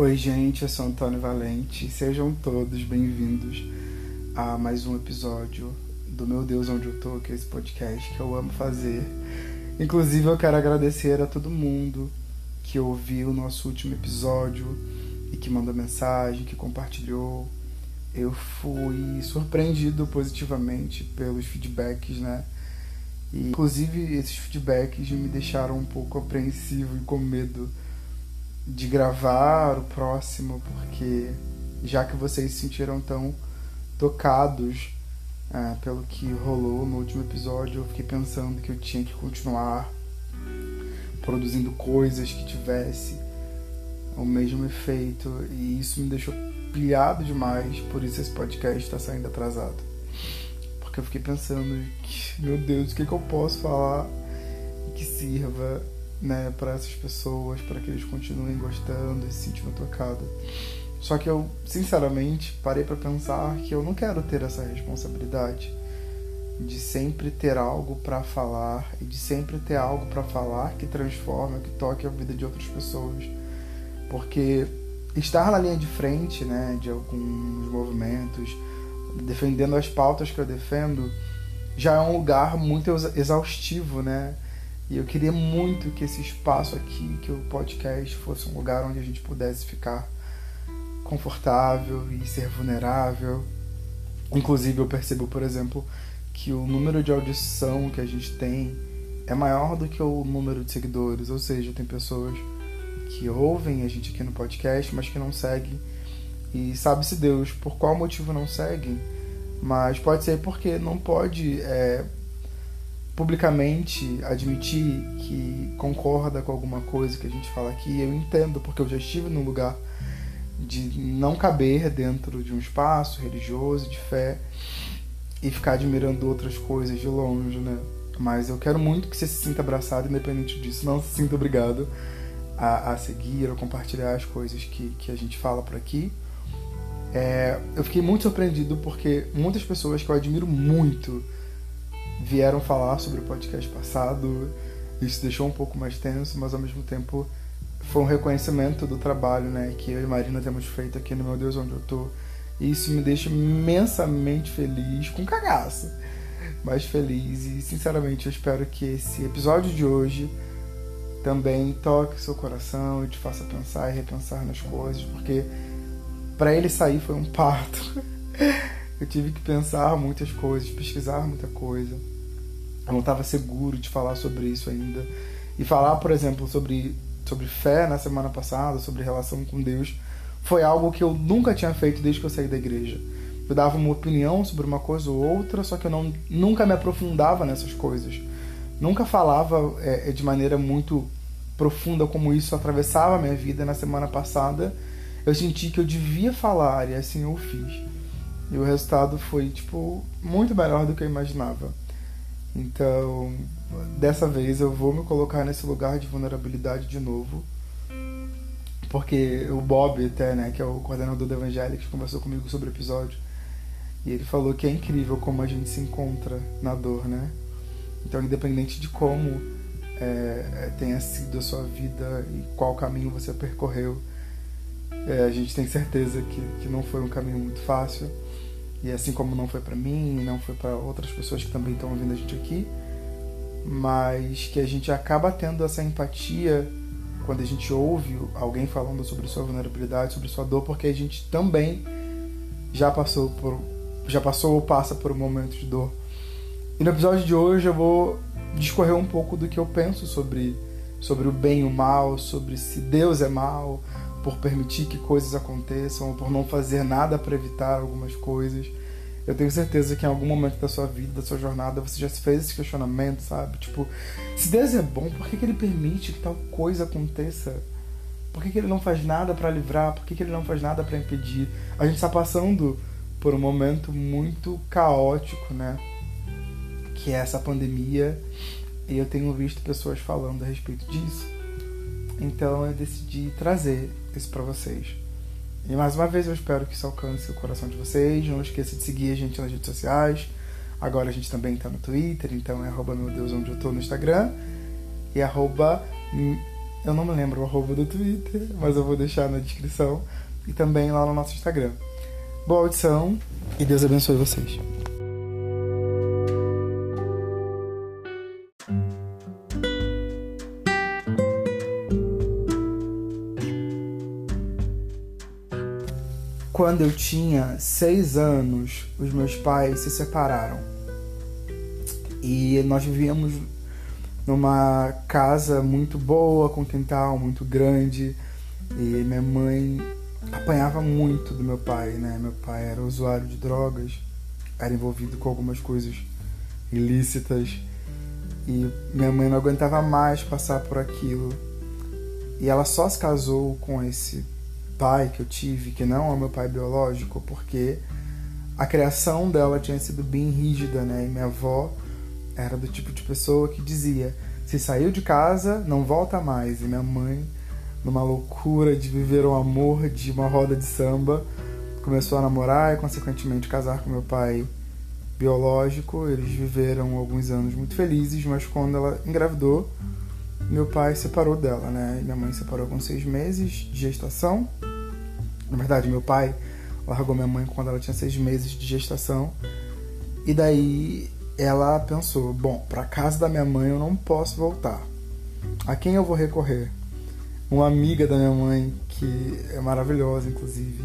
Oi, gente, eu sou Antônio Valente. Sejam todos bem-vindos a mais um episódio do Meu Deus Onde Eu Tô, que é esse podcast que eu amo fazer. Inclusive, eu quero agradecer a todo mundo que ouviu o nosso último episódio e que mandou mensagem, que compartilhou. Eu fui surpreendido positivamente pelos feedbacks, né? E, inclusive, esses feedbacks me deixaram um pouco apreensivo e com medo de gravar o próximo, porque já que vocês se sentiram tão tocados é, pelo que rolou no último episódio, eu fiquei pensando que eu tinha que continuar produzindo coisas que tivesse o mesmo efeito e isso me deixou pilhado demais, por isso esse podcast está saindo atrasado. Porque eu fiquei pensando que, meu Deus, o que, que eu posso falar que sirva né, para essas pessoas, para que eles continuem gostando e se sentindo tocados. Só que eu, sinceramente, parei para pensar que eu não quero ter essa responsabilidade de sempre ter algo para falar e de sempre ter algo para falar que transforme, que toque a vida de outras pessoas. Porque estar na linha de frente, né, de alguns movimentos, defendendo as pautas que eu defendo, já é um lugar muito exaustivo, né? E eu queria muito que esse espaço aqui, que o podcast fosse um lugar onde a gente pudesse ficar confortável e ser vulnerável. Inclusive, eu percebo, por exemplo, que o número de audição que a gente tem é maior do que o número de seguidores, ou seja, tem pessoas que ouvem a gente aqui no podcast, mas que não seguem. E sabe-se Deus por qual motivo não seguem, mas pode ser porque não pode é, publicamente admitir que concorda com alguma coisa que a gente fala aqui. Eu entendo, porque eu já estive num lugar de não caber dentro de um espaço religioso, de fé, e ficar admirando outras coisas de longe, né? Mas eu quero muito que você se sinta abraçado, independente disso. Não se sinta obrigado a, a seguir ou compartilhar as coisas que, que a gente fala por aqui. É, eu fiquei muito surpreendido porque muitas pessoas que eu admiro muito vieram falar sobre o podcast passado. Isso deixou um pouco mais tenso, mas ao mesmo tempo foi um reconhecimento do trabalho né, que eu e Marina temos feito aqui no Meu Deus Onde Eu Tô. E isso me deixa imensamente feliz, com cagaça, mas feliz. E sinceramente eu espero que esse episódio de hoje também toque seu coração e te faça pensar e repensar nas coisas, porque para ele sair foi um parto. Eu tive que pensar muitas coisas, pesquisar muita coisa. Eu não estava seguro de falar sobre isso ainda. E falar, por exemplo, sobre, sobre fé na semana passada, sobre relação com Deus, foi algo que eu nunca tinha feito desde que eu saí da igreja. Eu dava uma opinião sobre uma coisa ou outra, só que eu não, nunca me aprofundava nessas coisas. Nunca falava é, de maneira muito profunda como isso atravessava a minha vida. Na semana passada, eu senti que eu devia falar e assim eu fiz. E o resultado foi, tipo, muito melhor do que eu imaginava. Então, dessa vez eu vou me colocar nesse lugar de vulnerabilidade de novo. Porque o Bob, até, né, que é o coordenador do Evangelics, conversou comigo sobre o episódio. E ele falou que é incrível como a gente se encontra na dor, né? Então, independente de como é, é tenha sido a sua vida e qual caminho você percorreu, é, a gente tem certeza que, que não foi um caminho muito fácil e assim como não foi para mim, não foi para outras pessoas que também estão ouvindo a gente aqui, mas que a gente acaba tendo essa empatia quando a gente ouve alguém falando sobre sua vulnerabilidade, sobre sua dor, porque a gente também já passou por já passou ou passa por um momento de dor. E no episódio de hoje eu vou discorrer um pouco do que eu penso sobre sobre o bem e o mal, sobre se Deus é mal, por permitir que coisas aconteçam, ou por não fazer nada para evitar algumas coisas. Eu tenho certeza que em algum momento da sua vida, da sua jornada, você já se fez esse questionamento, sabe? Tipo, se Deus é bom, por que, que ele permite que tal coisa aconteça? Por que, que ele não faz nada para livrar? Por que, que ele não faz nada para impedir? A gente está passando por um momento muito caótico, né? Que é essa pandemia. E eu tenho visto pessoas falando a respeito disso. Então eu decidi trazer isso para vocês. E mais uma vez eu espero que isso alcance o coração de vocês. Não esqueça de seguir a gente nas redes sociais. Agora a gente também está no Twitter, então é arroba meu Deus onde eu tô no Instagram. E arroba Eu não me lembro o arroba do Twitter, mas eu vou deixar na descrição e também lá no nosso Instagram. Boa audição e Deus abençoe vocês. Quando eu tinha seis anos, os meus pais se separaram. E nós vivíamos numa casa muito boa, com quintal muito grande. E minha mãe apanhava muito do meu pai, né? Meu pai era usuário de drogas, era envolvido com algumas coisas ilícitas. E minha mãe não aguentava mais passar por aquilo. E ela só se casou com esse pai que eu tive, que não é meu pai biológico, porque a criação dela tinha sido bem rígida, né? E minha avó era do tipo de pessoa que dizia: se saiu de casa, não volta mais. E minha mãe, numa loucura de viver o amor de uma roda de samba, começou a namorar e, consequentemente, casar com meu pai biológico. Eles viveram alguns anos muito felizes, mas quando ela engravidou, meu pai separou dela, né? Minha mãe separou com seis meses de gestação. Na verdade, meu pai largou minha mãe quando ela tinha seis meses de gestação. E daí ela pensou: bom, para casa da minha mãe eu não posso voltar. A quem eu vou recorrer? Uma amiga da minha mãe, que é maravilhosa, inclusive,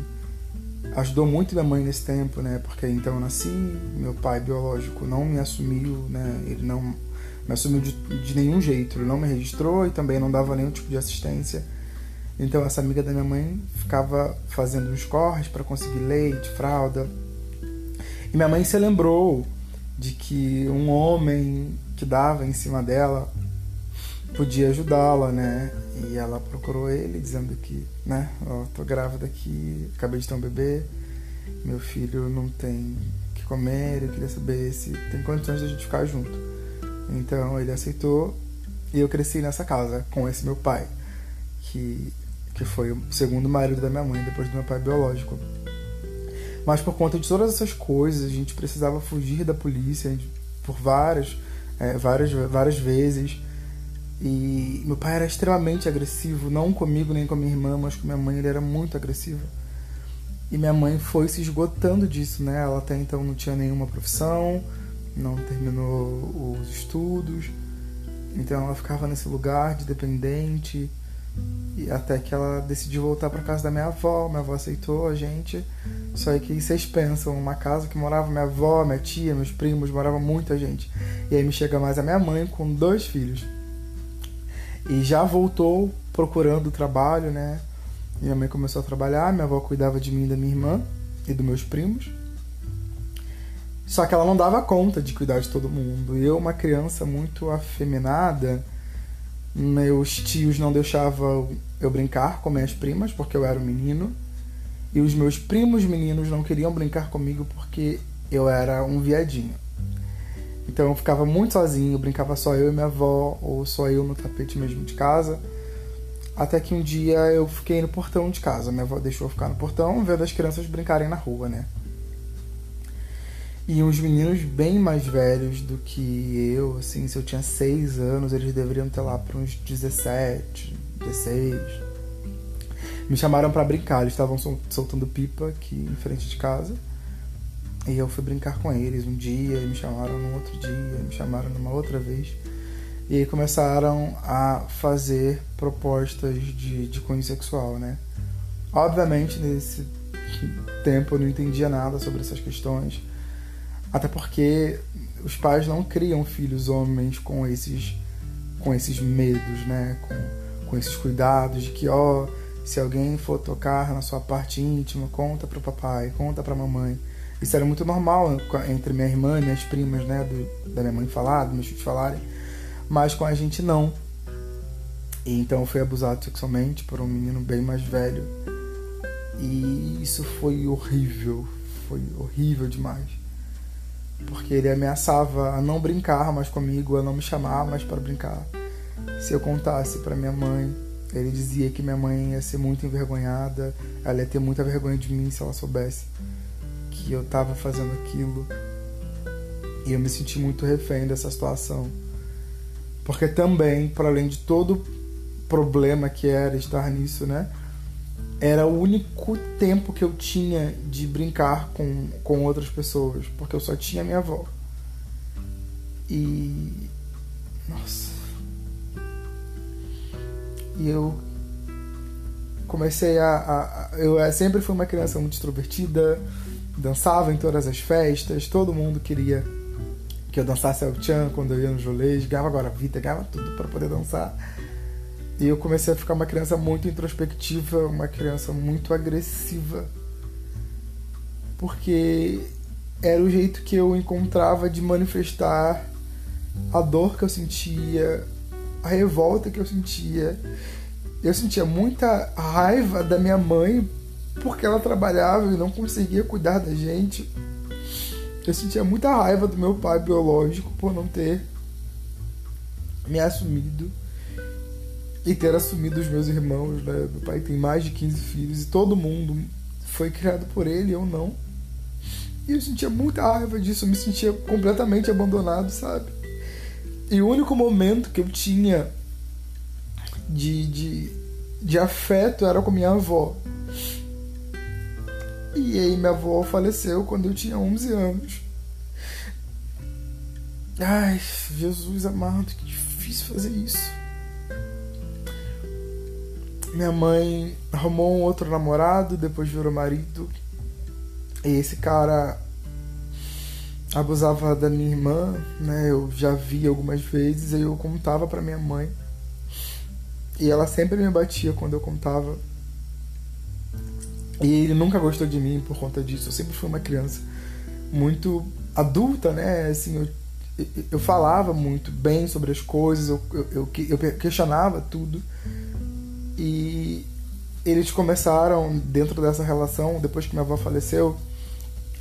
ajudou muito minha mãe nesse tempo, né? Porque então eu nasci, meu pai biológico não me assumiu, né? Ele não me assumiu de, de nenhum jeito, ele não me registrou e também não dava nenhum tipo de assistência. Então essa amiga da minha mãe ficava fazendo uns corres para conseguir leite, fralda. E minha mãe se lembrou de que um homem que dava em cima dela podia ajudá-la, né? E ela procurou ele dizendo que, né, ó, tô grávida aqui, acabei de ter um bebê, meu filho não tem que comer, eu queria saber se tem condições de a gente ficar junto. Então ele aceitou e eu cresci nessa casa com esse meu pai, que que foi o segundo marido da minha mãe, depois do meu pai biológico. Mas por conta de todas essas coisas, a gente precisava fugir da polícia por várias, é, várias, várias vezes. E meu pai era extremamente agressivo, não comigo nem com a minha irmã, mas com minha mãe ele era muito agressivo. E minha mãe foi se esgotando disso, né? Ela até então não tinha nenhuma profissão, não terminou os estudos. Então ela ficava nesse lugar de dependente e até que ela decidiu voltar para casa da minha avó, minha avó aceitou a gente. Só que vocês pensam, uma casa que morava minha avó, minha tia, meus primos, morava muita gente. E aí me chega mais a minha mãe com dois filhos. E já voltou procurando trabalho, né? Minha mãe começou a trabalhar, minha avó cuidava de mim e da minha irmã e dos meus primos. Só que ela não dava conta de cuidar de todo mundo. Eu, uma criança muito afeminada, meus tios não deixavam eu brincar com minhas primas porque eu era um menino. E os meus primos meninos não queriam brincar comigo porque eu era um viadinho. Então eu ficava muito sozinho, brincava só eu e minha avó, ou só eu no tapete mesmo de casa. Até que um dia eu fiquei no portão de casa. Minha avó deixou eu ficar no portão, vendo as crianças brincarem na rua, né? E uns meninos bem mais velhos do que eu, assim, se eu tinha 6 anos, eles deveriam ter lá para uns 17, 16. Me chamaram para brincar, eles estavam soltando pipa aqui em frente de casa. E eu fui brincar com eles um dia, me chamaram no outro dia, me chamaram numa outra vez. E aí começaram a fazer propostas de, de cunho sexual, né? Obviamente, nesse tempo eu não entendia nada sobre essas questões até porque os pais não criam filhos homens com esses com esses medos, né? Com, com esses cuidados de que, ó, se alguém for tocar na sua parte íntima, conta pro papai, conta pra mamãe. Isso era muito normal entre minha irmã e minhas primas, né? Do, da minha mãe falar, dos meus filhos falarem. Mas com a gente não. E então eu fui abusado sexualmente por um menino bem mais velho. E isso foi horrível. Foi horrível demais porque ele ameaçava a não brincar mais comigo, a não me chamar mais para brincar. Se eu contasse para minha mãe, ele dizia que minha mãe ia ser muito envergonhada, ela ia ter muita vergonha de mim se ela soubesse que eu estava fazendo aquilo. E eu me senti muito refém dessa situação. Porque também, para além de todo problema que era estar nisso, né? Era o único tempo que eu tinha de brincar com, com outras pessoas, porque eu só tinha minha avó. E. Nossa. E eu comecei a, a, Eu sempre fui uma criança muito extrovertida, dançava em todas as festas, todo mundo queria que eu dançasse El Chan quando eu ia nos rolês, ganhava agora vida, ganhava tudo para poder dançar. E eu comecei a ficar uma criança muito introspectiva, uma criança muito agressiva. Porque era o jeito que eu encontrava de manifestar a dor que eu sentia, a revolta que eu sentia. Eu sentia muita raiva da minha mãe porque ela trabalhava e não conseguia cuidar da gente. Eu sentia muita raiva do meu pai biológico por não ter me assumido e ter assumido os meus irmãos. Né? Meu pai tem mais de 15 filhos e todo mundo foi criado por ele, eu não. E eu sentia muita raiva disso, eu me sentia completamente abandonado, sabe? E o único momento que eu tinha de, de, de afeto era com minha avó. E aí minha avó faleceu quando eu tinha 11 anos. Ai, Jesus amado, que difícil fazer isso. Minha mãe arrumou um outro namorado, depois virou marido. E esse cara abusava da minha irmã, né? Eu já vi algumas vezes, e eu contava para minha mãe. E ela sempre me batia quando eu contava. E ele nunca gostou de mim por conta disso. Eu sempre fui uma criança muito adulta, né? Assim, eu, eu falava muito bem sobre as coisas, eu, eu, eu questionava tudo. E eles começaram, dentro dessa relação, depois que minha avó faleceu,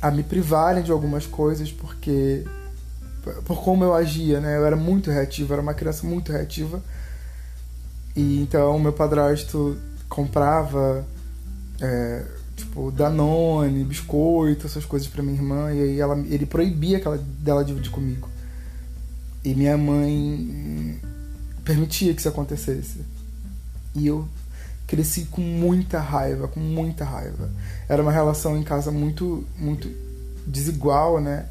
a me privarem de algumas coisas porque por como eu agia, né? Eu era muito reativa, era uma criança muito reativa. E então meu padrasto comprava é, tipo Danone, biscoito, essas coisas para minha irmã e aí ela, ele proibia aquela dela dividir comigo. E minha mãe permitia que isso acontecesse. E eu cresci com muita raiva, com muita raiva. Era uma relação em casa muito, muito desigual, né?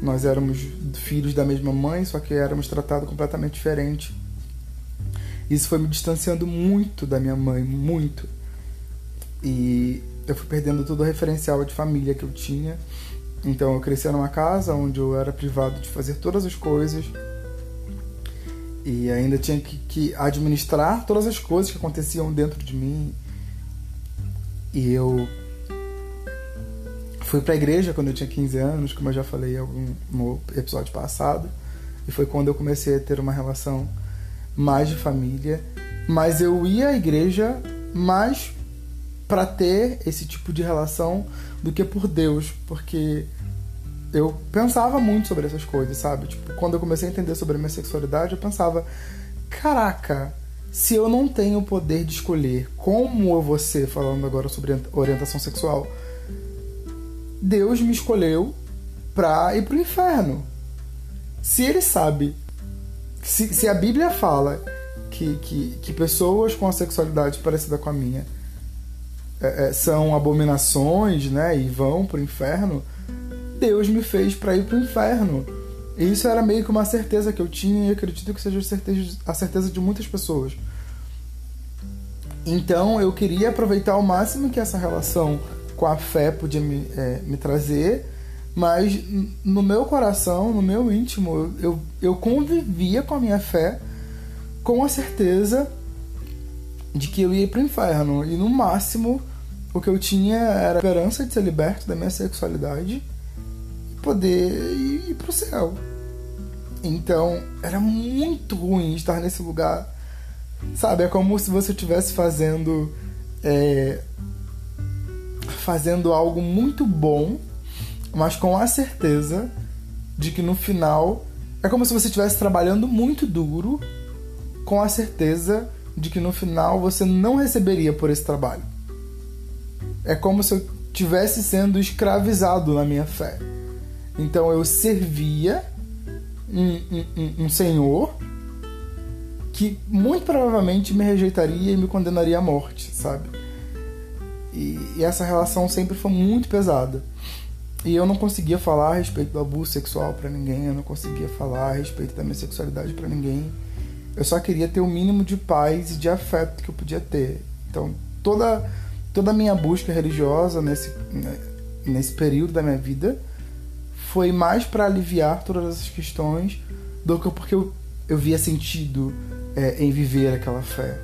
Nós éramos filhos da mesma mãe, só que éramos tratados completamente diferente. Isso foi me distanciando muito da minha mãe, muito. E eu fui perdendo todo o referencial de família que eu tinha. Então eu cresci numa casa onde eu era privado de fazer todas as coisas e ainda tinha que, que, administrar todas as coisas que aconteciam dentro de mim. E eu fui para a igreja quando eu tinha 15 anos, como eu já falei no episódio passado. E foi quando eu comecei a ter uma relação mais de família. Mas eu ia à igreja mais para ter esse tipo de relação do que por Deus, porque eu pensava muito sobre essas coisas, sabe? Tipo, quando eu comecei a entender sobre a minha sexualidade, eu pensava, caraca, se eu não tenho o poder de escolher como eu vou ser, falando agora sobre orientação sexual, Deus me escolheu pra ir pro inferno. Se ele sabe, se, se a Bíblia fala que, que, que pessoas com a sexualidade parecida com a minha é, é, são abominações, né, e vão pro inferno, Deus me fez para ir para o inferno. E isso era meio que uma certeza que eu tinha e acredito que seja a certeza, de muitas pessoas. Então eu queria aproveitar ao máximo que essa relação com a fé podia me, é, me trazer, mas no meu coração, no meu íntimo, eu, eu convivia com a minha fé com a certeza de que eu ia para o inferno. E no máximo o que eu tinha era a esperança de ser liberto da minha sexualidade poder ir, ir pro céu. Então, era muito ruim estar nesse lugar. Sabe, é como se você estivesse fazendo. É, fazendo algo muito bom, mas com a certeza de que no final. É como se você estivesse trabalhando muito duro, com a certeza de que no final você não receberia por esse trabalho. É como se eu estivesse sendo escravizado na minha fé. Então eu servia um, um, um senhor que muito provavelmente me rejeitaria e me condenaria à morte, sabe? E, e essa relação sempre foi muito pesada. E eu não conseguia falar a respeito do abuso sexual para ninguém, eu não conseguia falar a respeito da minha sexualidade para ninguém. Eu só queria ter o mínimo de paz e de afeto que eu podia ter. Então, toda toda a minha busca religiosa nesse né, nesse período da minha vida foi mais para aliviar todas essas questões do que porque eu, eu via sentido é, em viver aquela fé.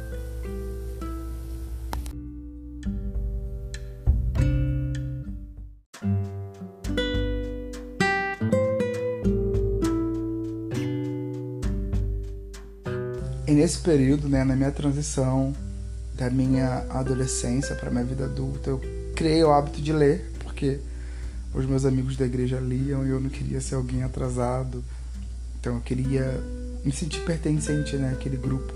E nesse período, né, na minha transição da minha adolescência para minha vida adulta, eu criei o hábito de ler, porque os meus amigos da igreja liam e eu não queria ser alguém atrasado. Então eu queria me sentir pertencente né, àquele grupo.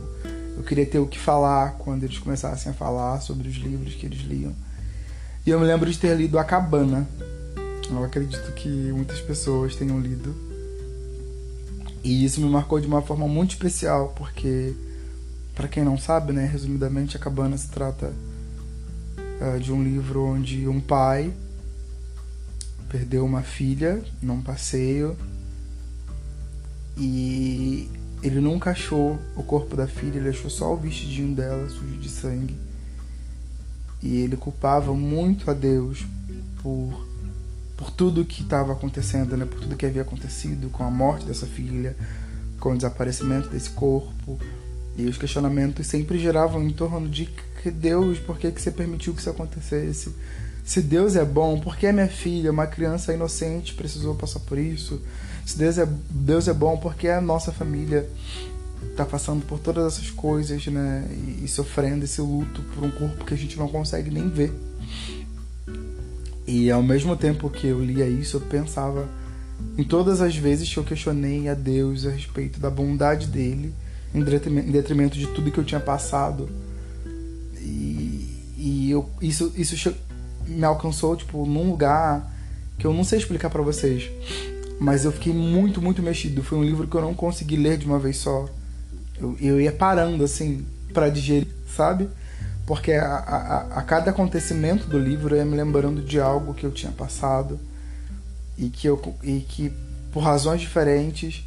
Eu queria ter o que falar quando eles começassem a falar sobre os livros que eles liam. E eu me lembro de ter lido A Cabana. Eu acredito que muitas pessoas tenham lido. E isso me marcou de uma forma muito especial, porque, para quem não sabe, né, resumidamente, A Cabana se trata uh, de um livro onde um pai perdeu uma filha num passeio e ele nunca achou o corpo da filha, ele achou só o vestidinho dela sujo de sangue. E ele culpava muito a Deus por por tudo que estava acontecendo, né? Por tudo que havia acontecido com a morte dessa filha, com o desaparecimento desse corpo. E os questionamentos sempre giravam em torno de que Deus, por que, que você permitiu que isso acontecesse? Se Deus é bom, por que minha filha, uma criança inocente, precisou passar por isso? Se Deus é, Deus é bom, por que a nossa família está passando por todas essas coisas, né? E, e sofrendo esse luto por um corpo que a gente não consegue nem ver. E ao mesmo tempo que eu lia isso, eu pensava em todas as vezes que eu questionei a Deus a respeito da bondade dele, em detrimento de tudo que eu tinha passado. E, e eu, isso, isso me alcançou, tipo, num lugar que eu não sei explicar para vocês. Mas eu fiquei muito, muito mexido. Foi um livro que eu não consegui ler de uma vez só. Eu, eu ia parando, assim, para digerir, sabe? Porque a, a, a, cada acontecimento do livro eu ia me lembrando de algo que eu tinha passado e que, eu, e que por razões diferentes,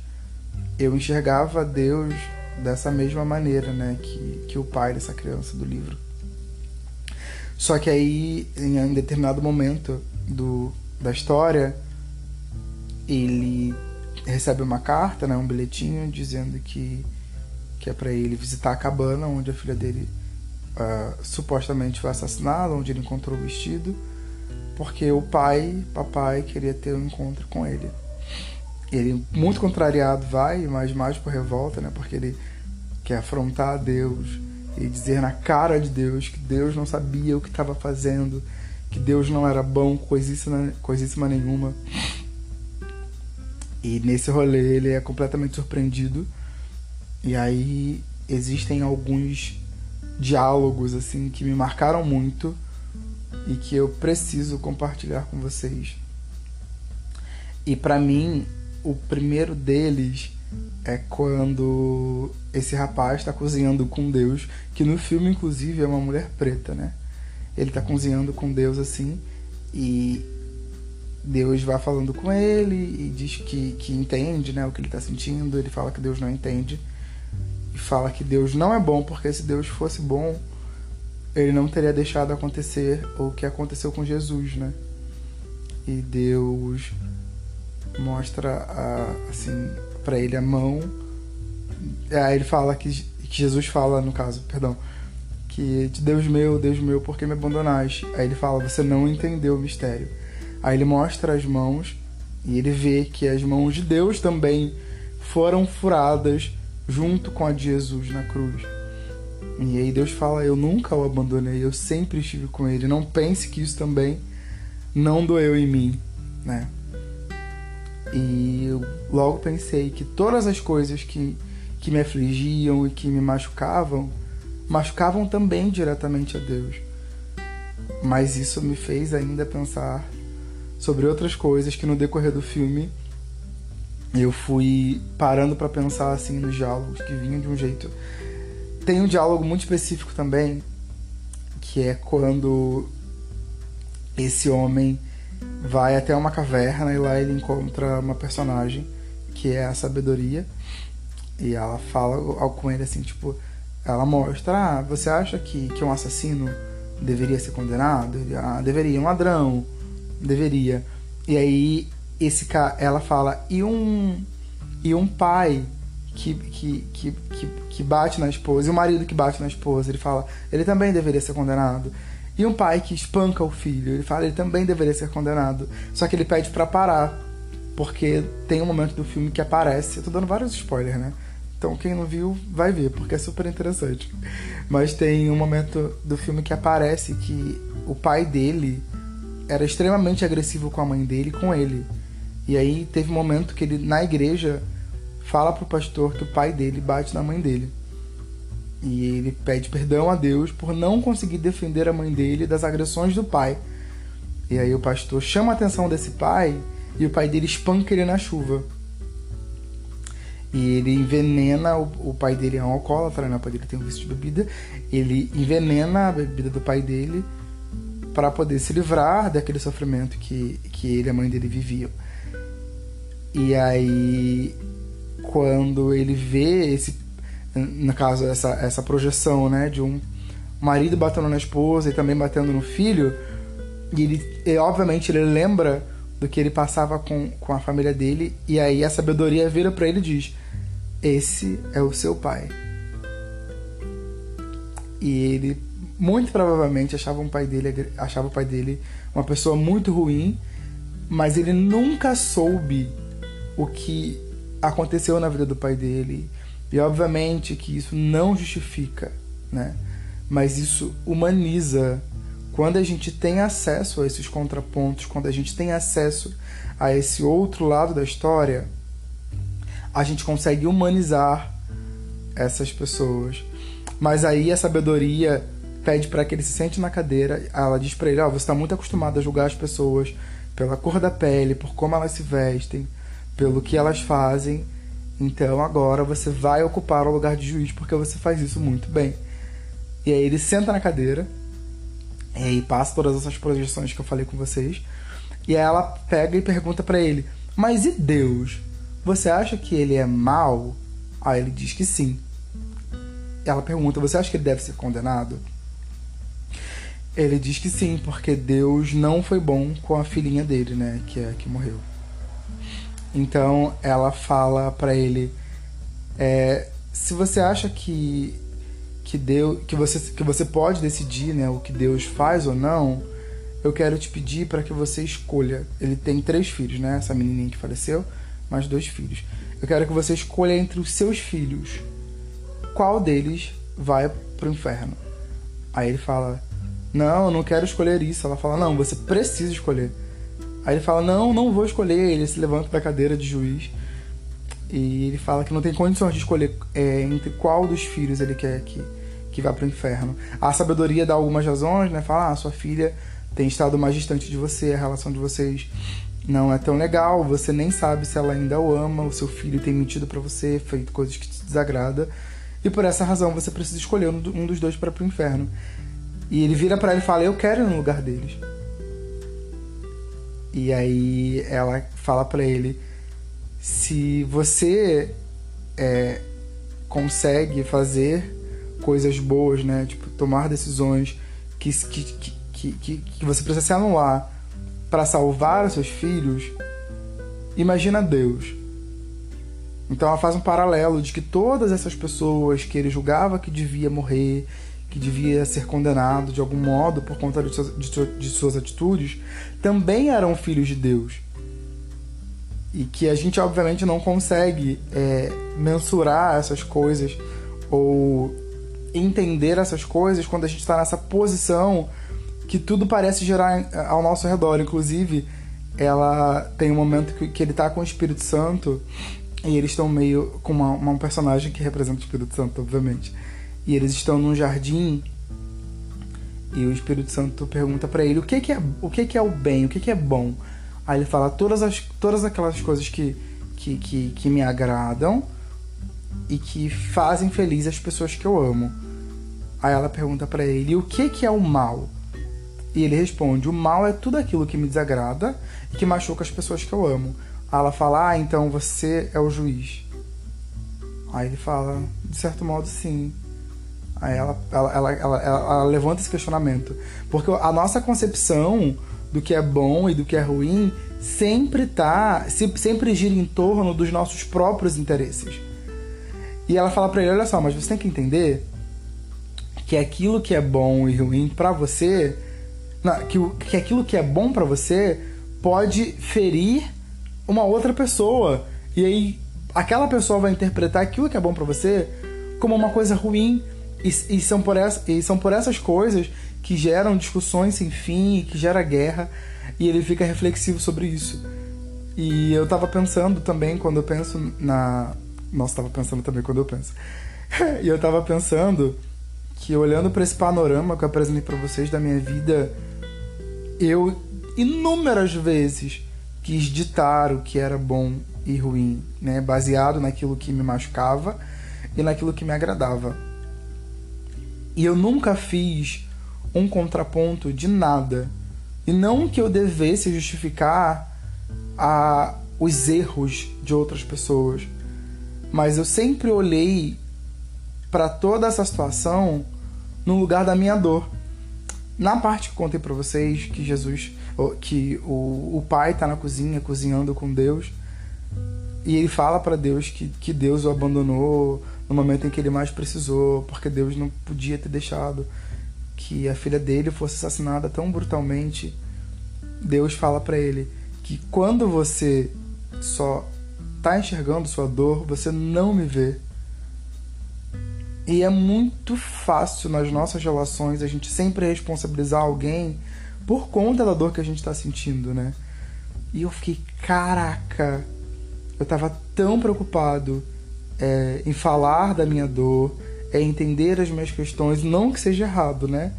eu enxergava Deus dessa mesma maneira, né? Que, que o pai dessa criança do livro. Só que aí, em um determinado momento do, da história, ele recebe uma carta, né, um bilhetinho dizendo que, que é para ele visitar a cabana onde a filha dele uh, supostamente foi assassinada, onde ele encontrou o vestido, porque o pai, papai, queria ter um encontro com ele. Ele, muito contrariado, vai, mas mais por revolta, né, porque ele quer afrontar Deus e dizer na cara de Deus que Deus não sabia o que estava fazendo, que Deus não era bom, coisíssima, coisíssima nenhuma. E nesse rolê ele é completamente surpreendido. E aí existem alguns diálogos assim que me marcaram muito e que eu preciso compartilhar com vocês. E para mim, o primeiro deles é quando esse rapaz está cozinhando com Deus, que no filme inclusive é uma mulher preta, né? Ele está cozinhando com Deus assim e Deus vai falando com ele e diz que, que entende né, o que ele está sentindo. Ele fala que Deus não entende e fala que Deus não é bom porque se Deus fosse bom ele não teria deixado acontecer o que aconteceu com Jesus, né? E Deus mostra a, assim para ele a mão. Aí ele fala que, que Jesus fala, no caso, perdão, que Deus meu, Deus meu, por que me abandonaste? Aí ele fala, você não entendeu o mistério. Aí ele mostra as mãos e ele vê que as mãos de Deus também foram furadas junto com a de Jesus na cruz. E aí Deus fala: Eu nunca o abandonei, eu sempre estive com ele. Não pense que isso também não doeu em mim, né? E eu logo pensei que todas as coisas que, que me afligiam e que me machucavam, machucavam também diretamente a Deus. Mas isso me fez ainda pensar sobre outras coisas que no decorrer do filme eu fui parando para pensar assim nos diálogos que vinham de um jeito. Tem um diálogo muito específico também, que é quando esse homem vai até uma caverna e lá ele encontra uma personagem que é a sabedoria e ela fala com ele assim, tipo, ela mostra, ah, você acha que, que um assassino deveria ser condenado? Ah, deveria, um ladrão, deveria. E aí esse cara, ela fala, e um e um pai que, que, que, que, que bate na esposa, e o marido que bate na esposa, ele fala, ele também deveria ser condenado. E um pai que espanca o filho, ele fala, ele também deveria ser condenado. Só que ele pede para parar, porque tem um momento do filme que aparece, eu tô dando vários spoilers, né? Então quem não viu vai ver, porque é super interessante. Mas tem um momento do filme que aparece que o pai dele era extremamente agressivo com a mãe dele e com ele. E aí teve um momento que ele, na igreja, fala pro pastor que o pai dele bate na mãe dele. E ele pede perdão a Deus por não conseguir defender a mãe dele das agressões do pai. E aí o pastor chama a atenção desse pai e o pai dele espanca ele na chuva. E ele envenena, o, o pai dele é um alcoólatra, né? o pai dele tem um vício de bebida. Ele envenena a bebida do pai dele para poder se livrar daquele sofrimento que, que ele e a mãe dele viviam. E aí, quando ele vê esse, no caso, essa, essa projeção, né, de um marido batendo na esposa e também batendo no filho, e ele, e, obviamente, ele lembra do que ele passava com, com a família dele, e aí a sabedoria vira para ele e diz: Esse é o seu pai. E ele muito provavelmente achava, um pai dele, achava o pai dele uma pessoa muito ruim, mas ele nunca soube o que aconteceu na vida do pai dele. E obviamente que isso não justifica, né? Mas isso humaniza quando a gente tem acesso a esses contrapontos, quando a gente tem acesso a esse outro lado da história, a gente consegue humanizar essas pessoas. Mas aí a sabedoria pede para que ele se sente na cadeira, ela diz para ele: "Ó, oh, você está muito acostumado a julgar as pessoas pela cor da pele, por como elas se vestem, pelo que elas fazem. Então agora você vai ocupar o lugar de juiz porque você faz isso muito bem. E aí ele senta na cadeira e aí passa todas essas projeções que eu falei com vocês. E aí ela pega e pergunta para ele: Mas e Deus? Você acha que ele é mal? Aí ele diz que sim. Ela pergunta: Você acha que ele deve ser condenado? Ele diz que sim, porque Deus não foi bom com a filhinha dele, né? Que é que morreu. Então ela fala para ele: é, se você acha que que Deus, que você que você pode decidir, né, o que Deus faz ou não, eu quero te pedir para que você escolha. Ele tem três filhos, né? Essa menininha que faleceu, mais dois filhos. Eu quero que você escolha entre os seus filhos qual deles vai pro inferno. Aí ele fala: Não, eu não quero escolher isso. Ela fala: Não, você precisa escolher. Aí ele fala: Não, não vou escolher. Ele se levanta da cadeira de juiz e ele fala que não tem condições de escolher é, entre qual dos filhos ele quer que, que vá para o inferno. A sabedoria dá algumas razões, né? Fala: ah, sua filha tem estado mais distante de você, a relação de vocês não é tão legal, você nem sabe se ela ainda o ama, o seu filho tem mentido para você, feito coisas que te desagrada, e por essa razão você precisa escolher um dos dois para o inferno. E ele vira para ele e fala: Eu quero ir no lugar deles. E aí ela fala para ele: se você é, consegue fazer coisas boas, né? Tipo, tomar decisões que, que, que, que, que você precisa se anular para salvar os seus filhos, imagina Deus. Então ela faz um paralelo de que todas essas pessoas que ele julgava que devia morrer, que devia ser condenado de algum modo por conta de suas, de suas atitudes, também eram filhos de Deus. E que a gente, obviamente, não consegue é, mensurar essas coisas ou entender essas coisas quando a gente está nessa posição que tudo parece gerar ao nosso redor. Inclusive, ela tem um momento que, que ele está com o Espírito Santo e eles estão meio com uma, uma, um personagem que representa o Espírito Santo, obviamente e eles estão num jardim e o Espírito Santo pergunta para ele o que, que é o que, que é o bem, o que, que é bom. Aí ele fala todas as todas aquelas coisas que que, que, que me agradam e que fazem feliz as pessoas que eu amo. Aí ela pergunta para ele: "O que que é o mal?" E ele responde: "O mal é tudo aquilo que me desagrada e que machuca as pessoas que eu amo." Aí ela fala: "Ah, então você é o juiz." Aí ele fala: "De certo modo, sim." Aí ela, ela, ela, ela, ela levanta esse questionamento. Porque a nossa concepção do que é bom e do que é ruim sempre tá sempre gira em torno dos nossos próprios interesses. E ela fala para ele, olha só, mas você tem que entender que aquilo que é bom e ruim para você, que, que aquilo que é bom para você pode ferir uma outra pessoa. E aí aquela pessoa vai interpretar aquilo que é bom para você como uma coisa ruim. E, e, são por essa, e são por essas coisas que geram discussões sem fim, que gera guerra, e ele fica reflexivo sobre isso. E eu tava pensando também, quando eu penso na. Nossa, tava pensando também quando eu penso. e eu tava pensando que olhando para esse panorama que eu apresentei para vocês da minha vida, eu inúmeras vezes quis ditar o que era bom e ruim, né, baseado naquilo que me machucava e naquilo que me agradava. E eu nunca fiz um contraponto de nada. E não que eu devesse justificar a, os erros de outras pessoas, mas eu sempre olhei para toda essa situação no lugar da minha dor. Na parte que contei para vocês que Jesus, que o, o pai está na cozinha cozinhando com Deus e ele fala para Deus que, que Deus o abandonou no momento em que ele mais precisou, porque Deus não podia ter deixado que a filha dele fosse assassinada tão brutalmente, Deus fala para ele que quando você só tá enxergando sua dor, você não me vê. E é muito fácil nas nossas relações a gente sempre responsabilizar alguém por conta da dor que a gente está sentindo, né? E eu fiquei, caraca, eu tava tão preocupado é, em falar da minha dor, é entender as minhas questões, não que seja errado, né?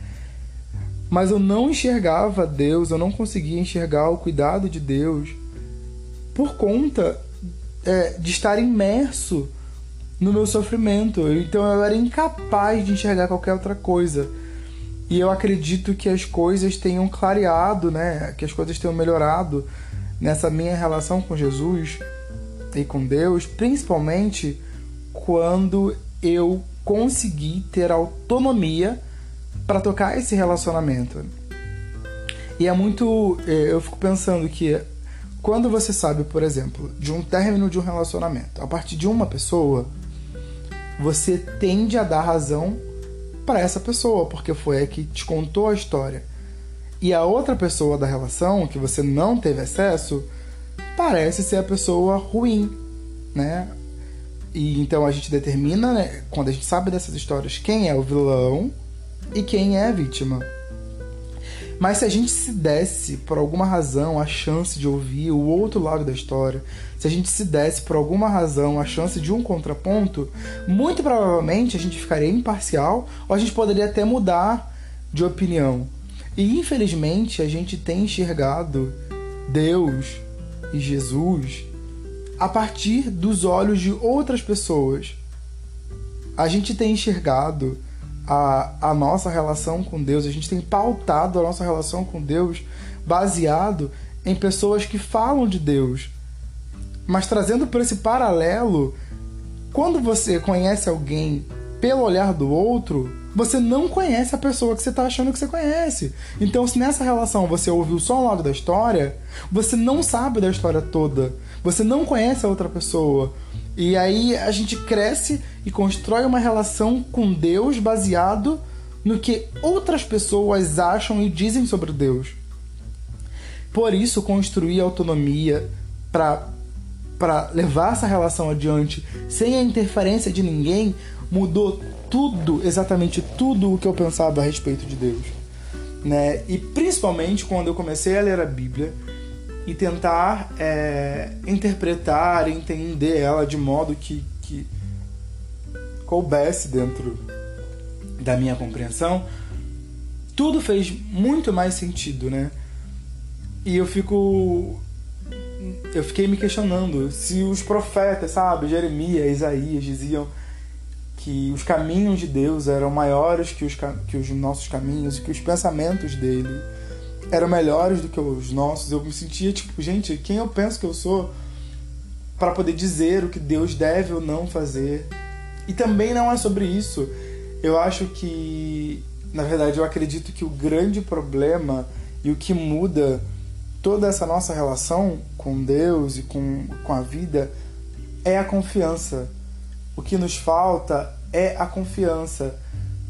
Mas eu não enxergava Deus, eu não conseguia enxergar o cuidado de Deus por conta é, de estar imerso no meu sofrimento. Então eu era incapaz de enxergar qualquer outra coisa. E eu acredito que as coisas tenham clareado, né? Que as coisas tenham melhorado nessa minha relação com Jesus e com Deus, principalmente quando eu conseguir ter autonomia para tocar esse relacionamento. E é muito. É, eu fico pensando que quando você sabe, por exemplo, de um término de um relacionamento, a partir de uma pessoa, você tende a dar razão para essa pessoa, porque foi a que te contou a história. E a outra pessoa da relação, que você não teve acesso, parece ser a pessoa ruim, né? E então a gente determina, né, quando a gente sabe dessas histórias, quem é o vilão e quem é a vítima. Mas se a gente se desse, por alguma razão, a chance de ouvir o outro lado da história, se a gente se desse, por alguma razão, a chance de um contraponto, muito provavelmente a gente ficaria imparcial ou a gente poderia até mudar de opinião. E infelizmente a gente tem enxergado Deus e Jesus a partir dos olhos de outras pessoas. A gente tem enxergado a, a nossa relação com Deus, a gente tem pautado a nossa relação com Deus baseado em pessoas que falam de Deus. Mas trazendo por esse paralelo, quando você conhece alguém pelo olhar do outro, você não conhece a pessoa que você está achando que você conhece. Então, se nessa relação você ouviu só um lado da história, você não sabe da história toda. Você não conhece a outra pessoa. E aí a gente cresce e constrói uma relação com Deus baseado no que outras pessoas acham e dizem sobre Deus. Por isso, construir autonomia para levar essa relação adiante sem a interferência de ninguém mudou tudo, exatamente tudo o que eu pensava a respeito de Deus. Né? E principalmente quando eu comecei a ler a Bíblia e tentar é, interpretar, entender ela de modo que, que coubesse dentro da minha compreensão, tudo fez muito mais sentido, né? E eu fico eu fiquei me questionando se os profetas, sabe, Jeremias, Isaías diziam que os caminhos de Deus eram maiores que os, que os nossos caminhos e que os pensamentos dele eram melhores do que os nossos. Eu me sentia tipo, gente, quem eu penso que eu sou para poder dizer o que Deus deve ou não fazer? E também não é sobre isso. Eu acho que, na verdade, eu acredito que o grande problema e o que muda toda essa nossa relação com Deus e com, com a vida é a confiança. O que nos falta é a confiança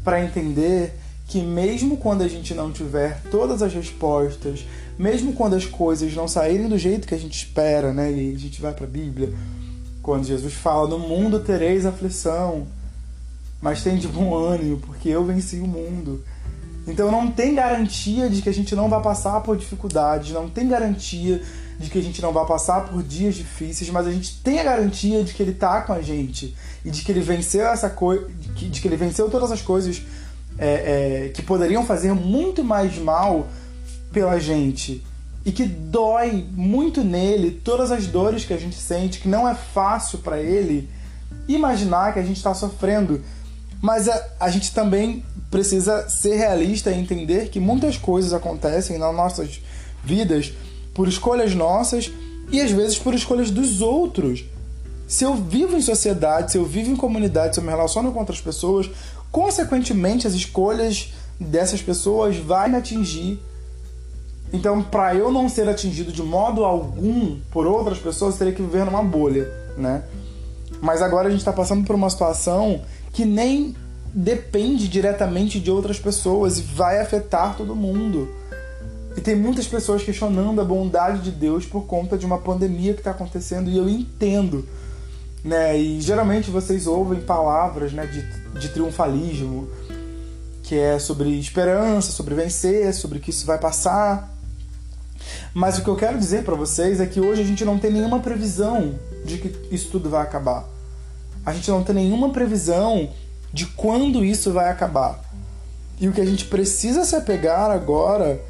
para entender que mesmo quando a gente não tiver todas as respostas, mesmo quando as coisas não saírem do jeito que a gente espera, né? E a gente vai para a Bíblia, quando Jesus fala: "No mundo tereis aflição, mas tem de bom ânimo, porque eu venci o mundo". Então não tem garantia de que a gente não vai passar por dificuldades, não tem garantia de que a gente não vai passar por dias difíceis, mas a gente tem a garantia de que ele tá com a gente e de que ele venceu essa coisa, de que ele venceu todas as coisas é, é, que poderiam fazer muito mais mal pela gente e que dói muito nele todas as dores que a gente sente, que não é fácil para ele imaginar que a gente está sofrendo. Mas a, a gente também precisa ser realista e entender que muitas coisas acontecem nas nossas vidas por escolhas nossas e às vezes por escolhas dos outros. Se eu vivo em sociedade, se eu vivo em comunidade, se eu me relaciono com outras pessoas, consequentemente as escolhas dessas pessoas vão me atingir. Então, para eu não ser atingido de modo algum por outras pessoas, eu teria que viver numa bolha, né? Mas agora a gente está passando por uma situação que nem depende diretamente de outras pessoas e vai afetar todo mundo. E tem muitas pessoas questionando a bondade de Deus por conta de uma pandemia que está acontecendo e eu entendo. Né? E geralmente vocês ouvem palavras né, de, de triunfalismo, que é sobre esperança, sobre vencer, sobre que isso vai passar. Mas o que eu quero dizer para vocês é que hoje a gente não tem nenhuma previsão de que isso tudo vai acabar. A gente não tem nenhuma previsão de quando isso vai acabar. E o que a gente precisa se apegar agora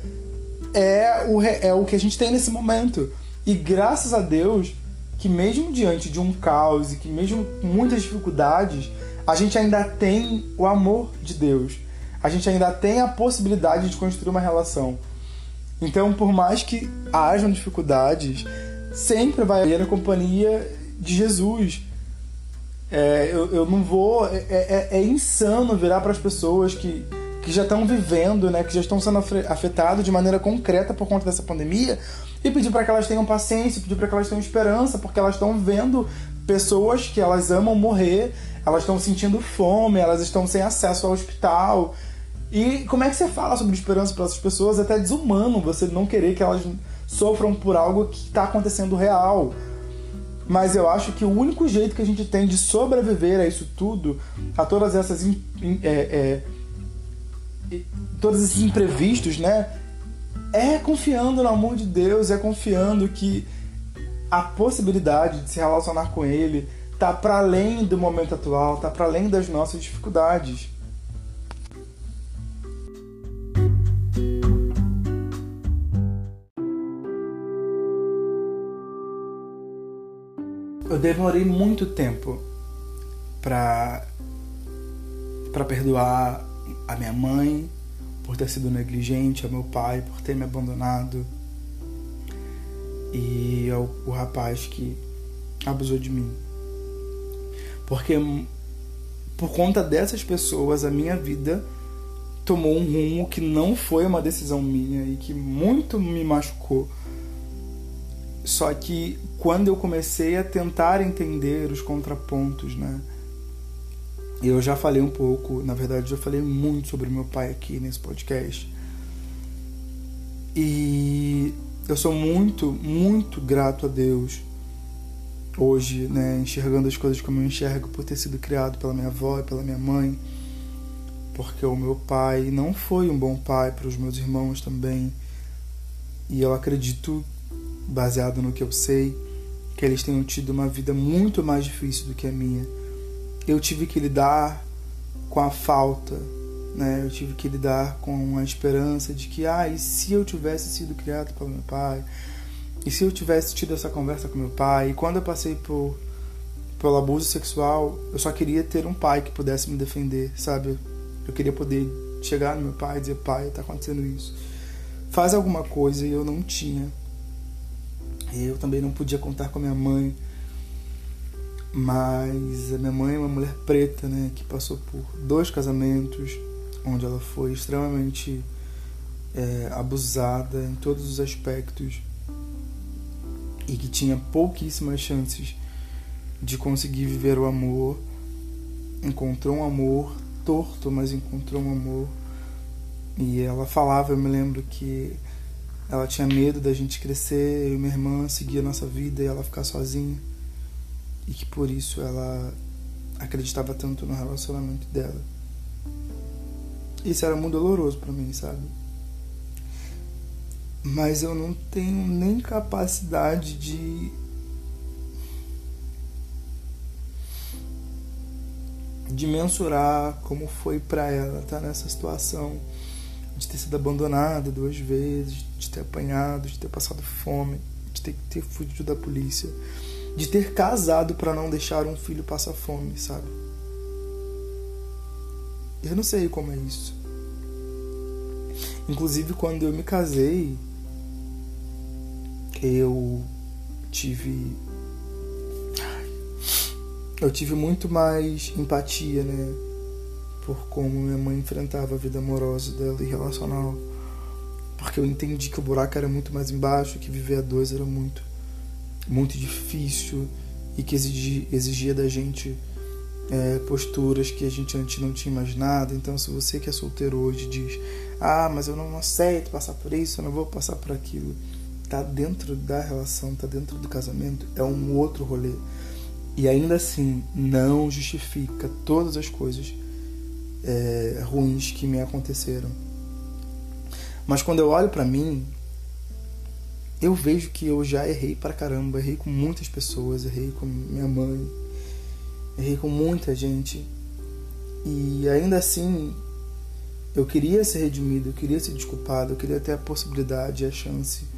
é o, é o que a gente tem nesse momento. E graças a Deus que mesmo diante de um caos e que mesmo muitas dificuldades, a gente ainda tem o amor de Deus. A gente ainda tem a possibilidade de construir uma relação. Então, por mais que hajam dificuldades, sempre vai haver a companhia de Jesus. É, eu, eu não vou. É, é, é insano virar para as pessoas que, que já estão vivendo, né, que já estão sendo afetadas de maneira concreta por conta dessa pandemia, e pedir para que elas tenham paciência, pedir para que elas tenham esperança, porque elas estão vendo pessoas que elas amam morrer, elas estão sentindo fome, elas estão sem acesso ao hospital. E como é que você fala sobre esperança para essas pessoas? É até desumano você não querer que elas sofram por algo que está acontecendo real. Mas eu acho que o único jeito que a gente tem de sobreviver a isso tudo, a todas essas é, é, todos esses imprevistos, né? É confiando no amor de Deus, é confiando que a possibilidade de se relacionar com Ele tá para além do momento atual, tá para além das nossas dificuldades. eu demorei muito tempo para para perdoar a minha mãe por ter sido negligente, ao meu pai por ter me abandonado e ao o rapaz que abusou de mim. Porque por conta dessas pessoas a minha vida tomou um rumo que não foi uma decisão minha e que muito me machucou só que quando eu comecei a tentar entender os contrapontos, né? Eu já falei um pouco, na verdade, já falei muito sobre meu pai aqui nesse podcast. E eu sou muito, muito grato a Deus hoje, né, enxergando as coisas como eu enxergo por ter sido criado pela minha avó e pela minha mãe, porque o meu pai não foi um bom pai para os meus irmãos também. E eu acredito baseado no que eu sei, que eles tenham tido uma vida muito mais difícil do que a minha. Eu tive que lidar com a falta, né? Eu tive que lidar com a esperança de que, ah, e se eu tivesse sido criado pelo meu pai? E se eu tivesse tido essa conversa com meu pai, e quando eu passei por pelo abuso sexual, eu só queria ter um pai que pudesse me defender, sabe? Eu queria poder chegar no meu pai e dizer: pai, tá acontecendo isso. Faz alguma coisa e eu não tinha. Eu também não podia contar com a minha mãe. Mas a minha mãe é uma mulher preta, né? Que passou por dois casamentos, onde ela foi extremamente é, abusada em todos os aspectos e que tinha pouquíssimas chances de conseguir viver o amor. Encontrou um amor torto, mas encontrou um amor. E ela falava, eu me lembro que ela tinha medo da gente crescer, e minha irmã seguir a nossa vida e ela ficar sozinha. E que por isso ela acreditava tanto no relacionamento dela. Isso era muito doloroso para mim, sabe? Mas eu não tenho nem capacidade de de mensurar como foi para ela estar tá nessa situação de ter sido abandonada duas vezes, de ter apanhado, de ter passado fome, de ter, ter fugido da polícia, de ter casado para não deixar um filho passar fome, sabe? Eu não sei como é isso. Inclusive quando eu me casei, eu tive eu tive muito mais empatia, né? Por como minha mãe enfrentava a vida amorosa dela e relacional. Porque eu entendi que o buraco era muito mais embaixo, que viver a dois era muito, muito difícil e que exigia, exigia da gente é, posturas que a gente antes não tinha imaginado. Então, se você que é solteiro hoje diz: Ah, mas eu não aceito passar por isso, eu não vou passar por aquilo, tá dentro da relação, tá dentro do casamento, é um outro rolê. E ainda assim, não justifica todas as coisas é, ruins que me aconteceram. Mas quando eu olho para mim, eu vejo que eu já errei pra caramba. Errei com muitas pessoas, errei com minha mãe, errei com muita gente. E ainda assim, eu queria ser redimido, eu queria ser desculpado, eu queria ter a possibilidade a chance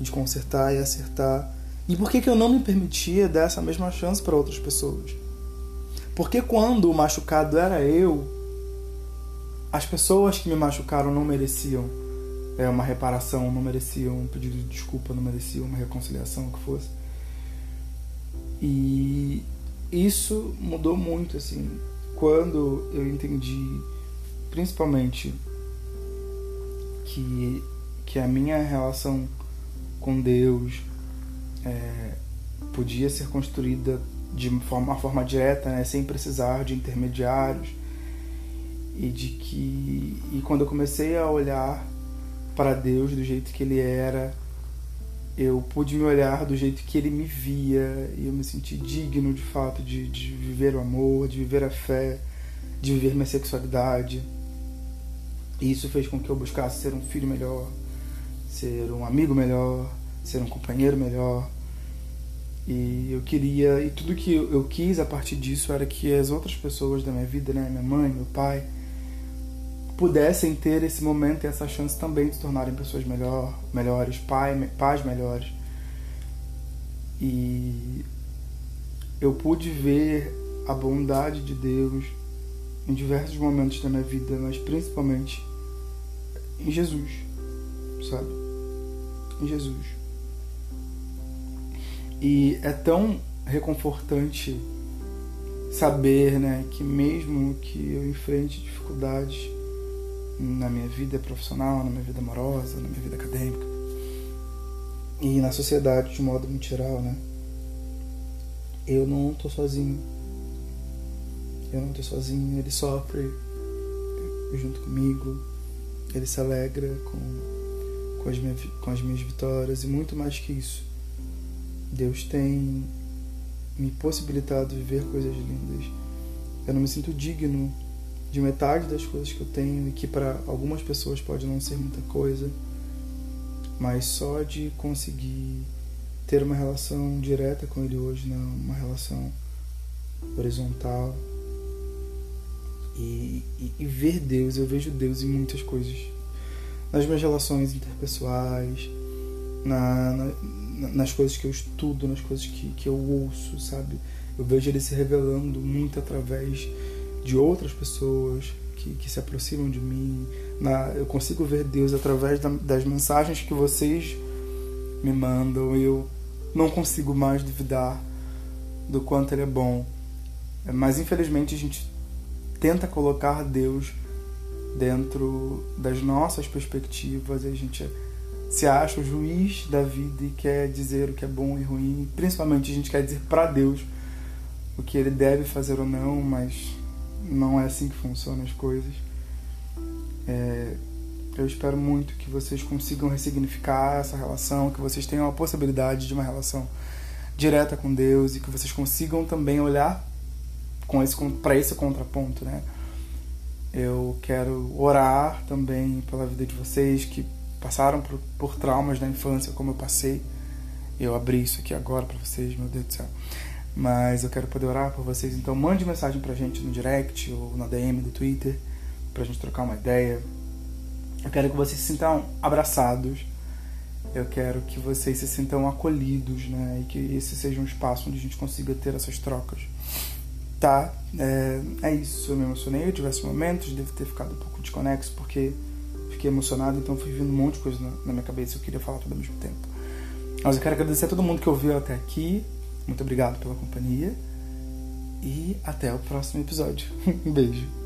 de consertar e acertar e por que, que eu não me permitia dar essa mesma chance para outras pessoas? Porque quando o machucado era eu, as pessoas que me machucaram não mereciam é, uma reparação, não mereciam um pedido de desculpa, não mereciam uma reconciliação, o que fosse. E isso mudou muito, assim, quando eu entendi, principalmente, que, que a minha relação com Deus, é, podia ser construída de forma, uma forma direta, né, sem precisar de intermediários e de que e quando eu comecei a olhar para Deus do jeito que Ele era, eu pude me olhar do jeito que Ele me via e eu me senti digno de fato de, de viver o amor, de viver a fé, de viver minha sexualidade. E isso fez com que eu buscasse ser um filho melhor, ser um amigo melhor, ser um companheiro melhor, e eu queria, e tudo que eu, quis a partir disso era que as outras pessoas da minha vida, né, minha mãe, meu pai, pudessem ter esse momento e essa chance também de se tornarem pessoas melhor, melhores, pai, pais melhores. E eu pude ver a bondade de Deus em diversos momentos da minha vida, mas principalmente em Jesus, sabe? Em Jesus. E é tão reconfortante saber, né, que mesmo que eu enfrente dificuldades na minha vida profissional, na minha vida amorosa, na minha vida acadêmica e na sociedade de modo muito geral, né, eu não tô sozinho. Eu não tô sozinho, ele sofre junto comigo, ele se alegra com, com, as, minhas, com as minhas vitórias e muito mais que isso Deus tem me possibilitado viver coisas lindas. Eu não me sinto digno de metade das coisas que eu tenho e que para algumas pessoas pode não ser muita coisa, mas só de conseguir ter uma relação direta com Ele hoje, né? uma relação horizontal e, e, e ver Deus. Eu vejo Deus em muitas coisas, nas minhas relações interpessoais, na, na nas coisas que eu estudo, nas coisas que, que eu ouço, sabe? Eu vejo ele se revelando muito através de outras pessoas que, que se aproximam de mim. Na, eu consigo ver Deus através da, das mensagens que vocês me mandam. Eu não consigo mais duvidar do quanto Ele é bom. Mas infelizmente a gente tenta colocar Deus dentro das nossas perspectivas. A gente se acha o juiz da vida e quer dizer o que é bom e ruim. Principalmente a gente quer dizer para Deus o que ele deve fazer ou não, mas não é assim que funcionam as coisas. É, eu espero muito que vocês consigam ressignificar essa relação, que vocês tenham a possibilidade de uma relação direta com Deus e que vocês consigam também olhar com esse para esse contraponto, né? Eu quero orar também pela vida de vocês que passaram por, por traumas na infância, como eu passei. Eu abri isso aqui agora para vocês, meu Deus do céu. Mas eu quero poder orar por vocês, então mande mensagem pra gente no direct ou na DM do Twitter pra gente trocar uma ideia. Eu quero que vocês se sintam abraçados. Eu quero que vocês se sintam acolhidos, né? E que esse seja um espaço onde a gente consiga ter essas trocas. Tá? É, é isso. Eu me emocionei. Eu tivesse momentos, devo ter ficado um pouco desconexo porque fiquei emocionado, então fui vindo um monte de coisa na, na minha cabeça. Eu queria falar tudo ao mesmo tempo. Mas eu quero agradecer a todo mundo que ouviu até aqui. Muito obrigado pela companhia e até o próximo episódio. Um beijo.